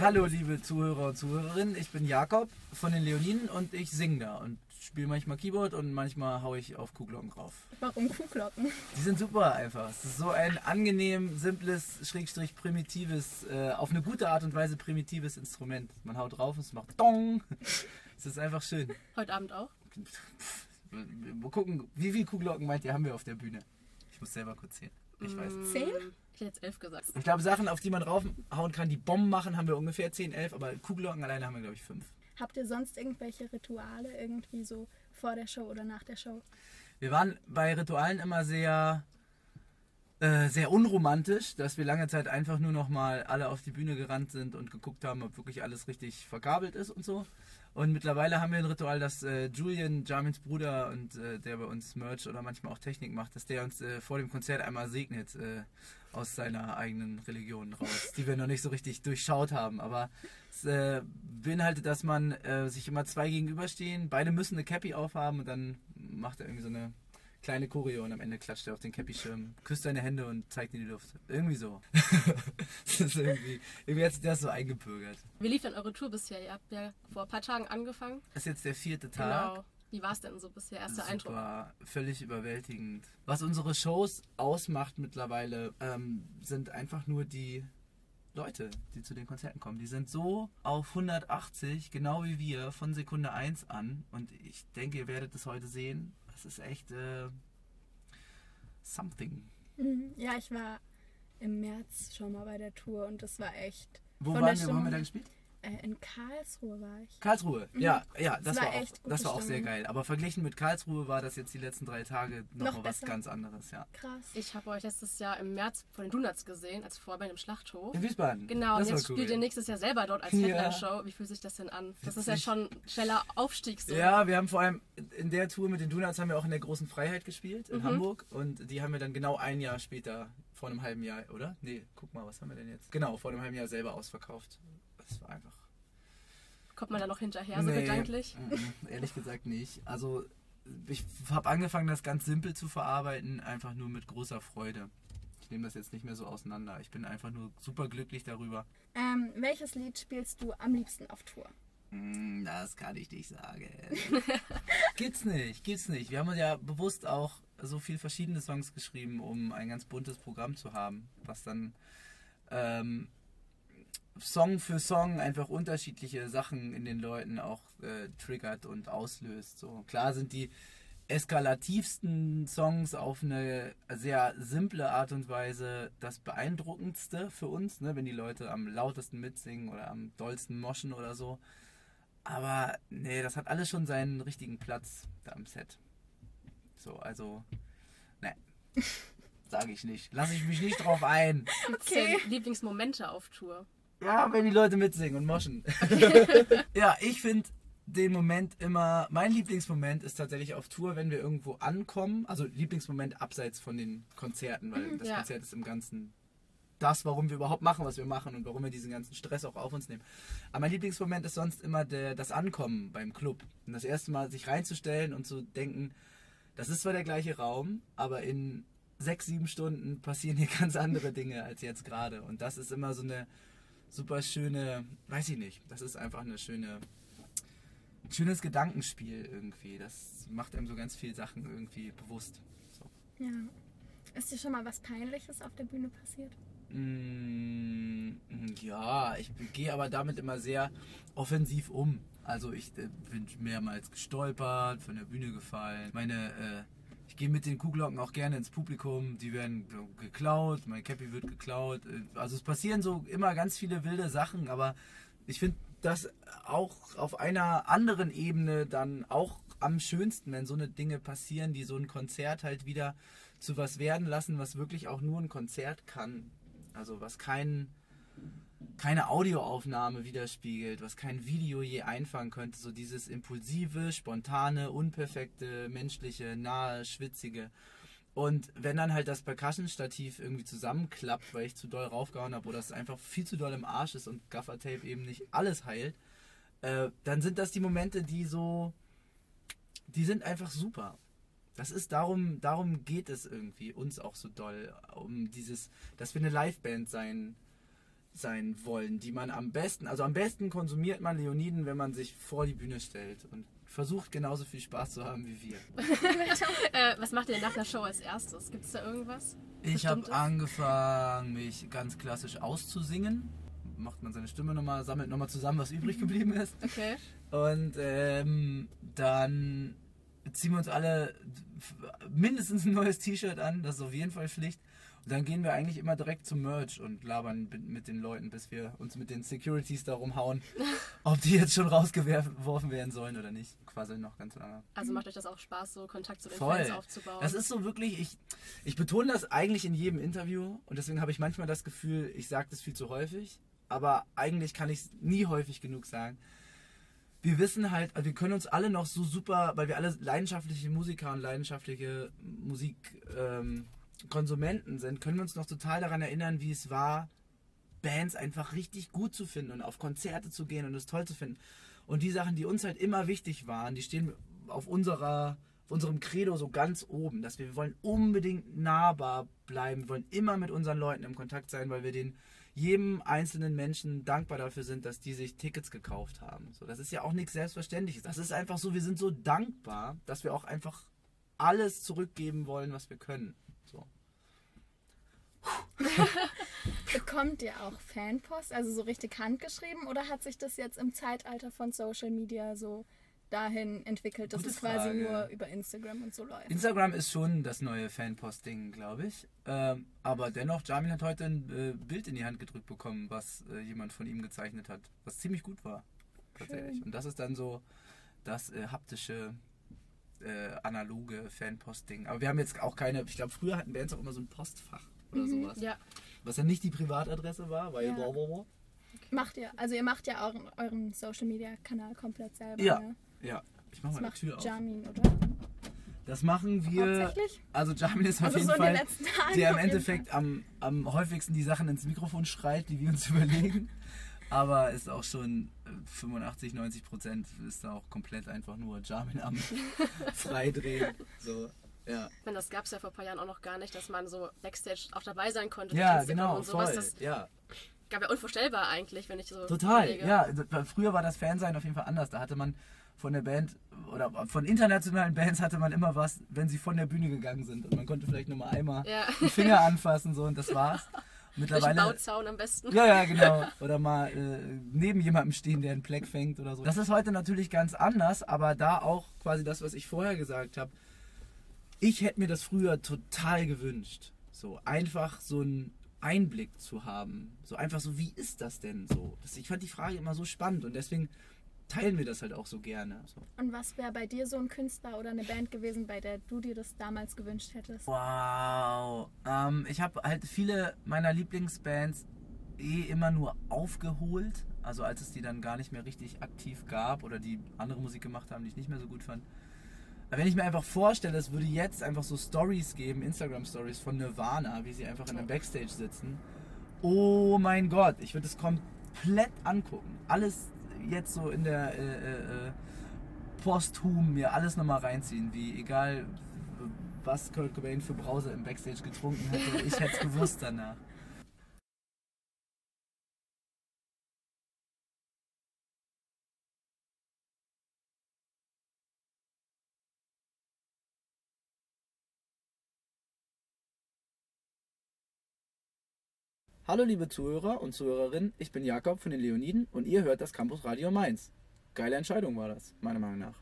Hallo, liebe Zuhörer und Zuhörerinnen. Ich bin Jakob von den Leoninen und ich singe da und spiele manchmal Keyboard und manchmal haue ich auf Kuhglocken drauf. Warum Kuhglocken? Die sind super einfach. Es ist so ein angenehm, simples, schrägstrich primitives, äh, auf eine gute Art und Weise primitives Instrument. Man haut drauf und es macht Dong. Es ist einfach schön. Heute Abend auch? Mal gucken, wie viele Kuhglocken meint ihr, haben wir auf der Bühne? Ich muss selber kurz sehen. Ich weiß. Zehn? Ich hätte jetzt elf gesagt. Ich glaube, Sachen, auf die man draufhauen kann, die Bomben machen, haben wir ungefähr 10, 11, aber Kuhglocken alleine haben wir, glaube ich, 5. Habt ihr sonst irgendwelche Rituale irgendwie so vor der Show oder nach der Show? Wir waren bei Ritualen immer sehr, äh, sehr unromantisch, dass wir lange Zeit einfach nur noch mal alle auf die Bühne gerannt sind und geguckt haben, ob wirklich alles richtig verkabelt ist und so. Und mittlerweile haben wir ein Ritual, dass äh, Julian, Jamins Bruder und äh, der bei uns Merch oder manchmal auch Technik macht, dass der uns äh, vor dem Konzert einmal segnet äh, aus seiner eigenen Religion raus, die wir noch nicht so richtig durchschaut haben. Aber es beinhaltet, dass man sich immer zwei gegenüberstehen, beide müssen eine Cappy aufhaben und dann macht er irgendwie so eine kleine Choreo und am Ende klatscht er auf den Cappy-Schirm, küsst seine Hände und zeigt in die Luft. Irgendwie so. irgendwie, irgendwie hat sich das so eingebürgert. Wie lief denn eure Tour bisher? Ihr habt ja vor ein paar Tagen angefangen. Das ist jetzt der vierte Tag. Genau. Wie war es denn so bisher? Erster Super, Eindruck? völlig überwältigend. Was unsere Shows ausmacht mittlerweile, ähm, sind einfach nur die Leute, die zu den Konzerten kommen. Die sind so auf 180, genau wie wir, von Sekunde 1 an. Und ich denke, ihr werdet es heute sehen. Das ist echt äh, something. Mhm. Ja, ich war im März schon mal bei der Tour und das war echt. Wo waren wir? Wo haben wir da gespielt? Äh, in Karlsruhe war ich. Karlsruhe. Ja, ja, das, Das war, war auch, echt gute das war auch sehr geil. Aber verglichen mit Karlsruhe war das jetzt die letzten drei Tage noch, Noch was ganz anderes, ja. Krass. Ich habe euch letztes Jahr im März vor den Donuts gesehen, als Vorband im Schlachthof. In Wiesbaden. Genau, und das jetzt war spielt ihr nächstes Jahr selber dort als Ja. Headline-Show. Wie fühlt sich das denn an? Das ist ja Witzig. schon ein schneller Aufstieg so. Ja, wir haben vor allem in der Tour mit den Donuts haben wir auch in der großen Freiheit gespielt Mhm. in Hamburg und die haben wir dann genau ein Jahr später, vor einem halben Jahr, oder? Nee, guck mal, was haben wir denn jetzt? Genau, vor einem halben Jahr selber ausverkauft. Das war einfach. Kommt man da noch hinterher, so Nee, gedanklich? mm, Ehrlich gesagt nicht. Also ich habe angefangen, das ganz simpel zu verarbeiten, einfach nur mit großer Freude. Ich nehme das jetzt nicht mehr so auseinander. Ich bin einfach nur super glücklich darüber. Ähm, welches Lied spielst du am liebsten auf Tour? Mm, Das kann ich nicht sagen. gibt's nicht, gibt's nicht. Wir haben ja bewusst auch so viel verschiedene Songs geschrieben, um ein ganz buntes Programm zu haben, was dann ähm, Song für Song einfach unterschiedliche Sachen in den Leuten auch äh, triggert und auslöst. So klar sind die eskalativsten Songs auf eine sehr simple Art und Weise das beeindruckendste für uns, ne, wenn die Leute am lautesten mitsingen oder am dollsten moschen oder so. Aber nee, das hat alles schon seinen richtigen Platz da am Set. So, also, ne, sage ich nicht. Lasse ich mich nicht drauf ein. Denn Lieblingsmomente auf Tour? Ja, wenn die Leute mitsingen und moschen. ja, ich finde den Moment immer, mein Lieblingsmoment ist tatsächlich auf Tour, wenn wir irgendwo ankommen. Also Lieblingsmoment abseits von den Konzerten, weil das ja. Konzert ist im Ganzen das, warum wir überhaupt machen, was wir machen und warum wir diesen ganzen Stress auch auf uns nehmen. Aber mein Lieblingsmoment ist sonst immer der, das Ankommen beim Club. Und das erste Mal sich reinzustellen und zu denken, das ist zwar der gleiche Raum, aber in sechs, sieben Stunden passieren hier ganz andere Dinge als jetzt gerade. Und das ist immer so eine super schöne, weiß ich nicht, das ist einfach eine schöne, ein schönes Gedankenspiel irgendwie. Das macht einem so ganz viele Sachen irgendwie bewusst. So. Ja. Ist dir schon mal was Peinliches auf der Bühne passiert? Mm, Ja, ich gehe aber damit immer sehr offensiv um. Also ich äh, bin mehrmals gestolpert, von der Bühne gefallen. Meine, äh, gehe mit den Kuhglocken auch gerne ins Publikum. Die werden geklaut, mein Cappy wird geklaut. Also es passieren so immer ganz viele wilde Sachen, aber ich finde das auch auf einer anderen Ebene dann auch am schönsten, wenn so eine Dinge passieren, die so ein Konzert halt wieder zu was werden lassen, was wirklich auch nur ein Konzert kann. Also was kein, keine Audioaufnahme widerspiegelt, was kein Video je einfangen könnte. So dieses impulsive, spontane, unperfekte, menschliche, nahe, schwitzige. Und wenn dann halt das Percussion-Stativ irgendwie zusammenklappt, weil ich zu doll raufgehauen habe oder es einfach viel zu doll im Arsch ist und Gaffertape eben nicht alles heilt, äh, dann sind das die Momente, die so, die sind einfach super. Das ist darum, darum geht es irgendwie uns auch so doll, um dieses, dass wir eine Liveband sein sein wollen, die man am besten, also am besten konsumiert man Leoniden, wenn man sich vor die Bühne stellt und versucht genauso viel Spaß zu haben wie wir. Äh, was macht ihr nach der Show als erstes? Gibt es da irgendwas? Ich habe angefangen, mich ganz klassisch auszusingen. Macht man seine Stimme nochmal, sammelt nochmal zusammen, was übrig geblieben ist. Okay. Und ähm, dann ziehen wir uns alle mindestens ein neues T-Shirt an, das ist auf jeden Fall Pflicht. Dann gehen wir eigentlich immer direkt zum Merch und labern mit- den Leuten, bis wir uns mit den Securities darum hauen, ob die jetzt schon rausgeworfen werden sollen oder nicht. Quasi noch ganz lange. Also macht euch das auch Spaß, so Kontakt zu den Voll. Fans aufzubauen? Das ist so wirklich, ich, ich betone das eigentlich in jedem Interview und deswegen habe ich manchmal das Gefühl, ich sage das viel zu häufig, aber eigentlich kann ich es nie häufig genug sagen. Wir wissen halt, also wir können uns alle noch so super, weil wir alle leidenschaftliche Musiker und leidenschaftliche Musikkonsumenten ähm, Konsumenten sind, können wir uns noch total daran erinnern, wie es war, Bands einfach richtig gut zu finden und auf Konzerte zu gehen und es toll zu finden. Und die Sachen, die uns halt immer wichtig waren, die stehen auf unserer unserem Credo so ganz oben, dass wir, wir wollen unbedingt nahbar bleiben, wir wollen immer mit unseren Leuten im Kontakt sein, weil wir den jedem einzelnen Menschen dankbar dafür sind, dass die sich Tickets gekauft haben. So, das ist ja auch nichts Selbstverständliches. Das ist einfach so, wir sind so dankbar, dass wir auch einfach alles zurückgeben wollen, was wir können. So. Bekommt ihr auch Fanpost, also so richtig handgeschrieben, oder hat sich das jetzt im Zeitalter von Social Media so dahin entwickelt, dass Gute es quasi Frage. nur über Instagram und so läuft? Instagram ist schon das neue Fanposting, glaube ich. Ähm, aber dennoch, Jamil hat heute ein äh, Bild in die Hand gedrückt bekommen, was äh, jemand von ihm gezeichnet hat, was ziemlich gut war. Tatsächlich. Schön. Und das ist dann so das äh, haptische, äh, analoge Fanposting. Aber wir haben jetzt auch keine, ich glaube, früher hatten Bands auch immer so ein Postfach oder Mhm. sowas. Ja, Was ja nicht die Privatadresse war, weil Ja. boah, boah, boah. Macht ihr, also ihr macht ja euren, euren Social Media Kanal komplett selber. Ja. Ne? Ja, ich mach Das mal die macht Tür auf. Jamin, oder? Das machen wir. Hauptsächlich? Also Jamil ist auf Also jeden so Fall der im Endeffekt am, am häufigsten die Sachen ins Mikrofon schreit, die wir uns überlegen. Aber ist auch schon 85, 90 Prozent ist da auch komplett einfach nur Jamin am Freidrehen. So, ja. ich meine, das gab es ja vor ein paar Jahren auch noch gar nicht, dass man so Backstage auch dabei sein konnte. Ja, genau, Und sowas. voll. Das Ja, gab ja unvorstellbar eigentlich, wenn ich so total. überlege. Ja, weil früher war das Fansein auf jeden Fall anders. Da hatte man von der Band oder von internationalen Bands hatte man immer was, wenn sie von der Bühne gegangen sind. Und man konnte vielleicht nur mal einmal Ja. die Finger anfassen so und das war's. Mittlerweile Bauzaun am besten. Ja, ja, genau. Oder mal äh, neben jemandem stehen, der einen Pleck fängt oder so. Das ist heute natürlich ganz anders, aber da auch quasi das, was ich vorher gesagt habe. Ich hätte mir das früher total gewünscht. So einfach so einen Einblick zu haben. So einfach so, wie ist das denn so? Das, ich fand die Frage immer so spannend und deswegen teilen wir das halt auch so gerne. So. Und was wäre bei dir so ein Künstler oder eine Band gewesen, bei der du dir das damals gewünscht hättest? Wow. Ähm, ich habe halt viele meiner Lieblingsbands eh immer nur aufgeholt. Also als es die dann gar nicht mehr richtig aktiv gab oder die andere Musik gemacht haben, die ich nicht mehr so gut fand. Aber wenn ich mir einfach vorstelle, es würde jetzt einfach so Stories geben, Instagram-Stories von Nirvana, wie sie einfach in der Backstage sitzen. Oh mein Gott, ich würde es komplett angucken. Alles jetzt so in der äh, äh, äh, posthum mir alles nochmal reinziehen, wie egal was Kurt Cobain für Brause im Backstage getrunken hätte, ich hätte es gewusst danach. Hallo liebe Zuhörer und Zuhörerinnen, ich bin Jakob von den Leoniden und ihr hört das Campus Radio Mainz. Geile Entscheidung war das, meiner Meinung nach.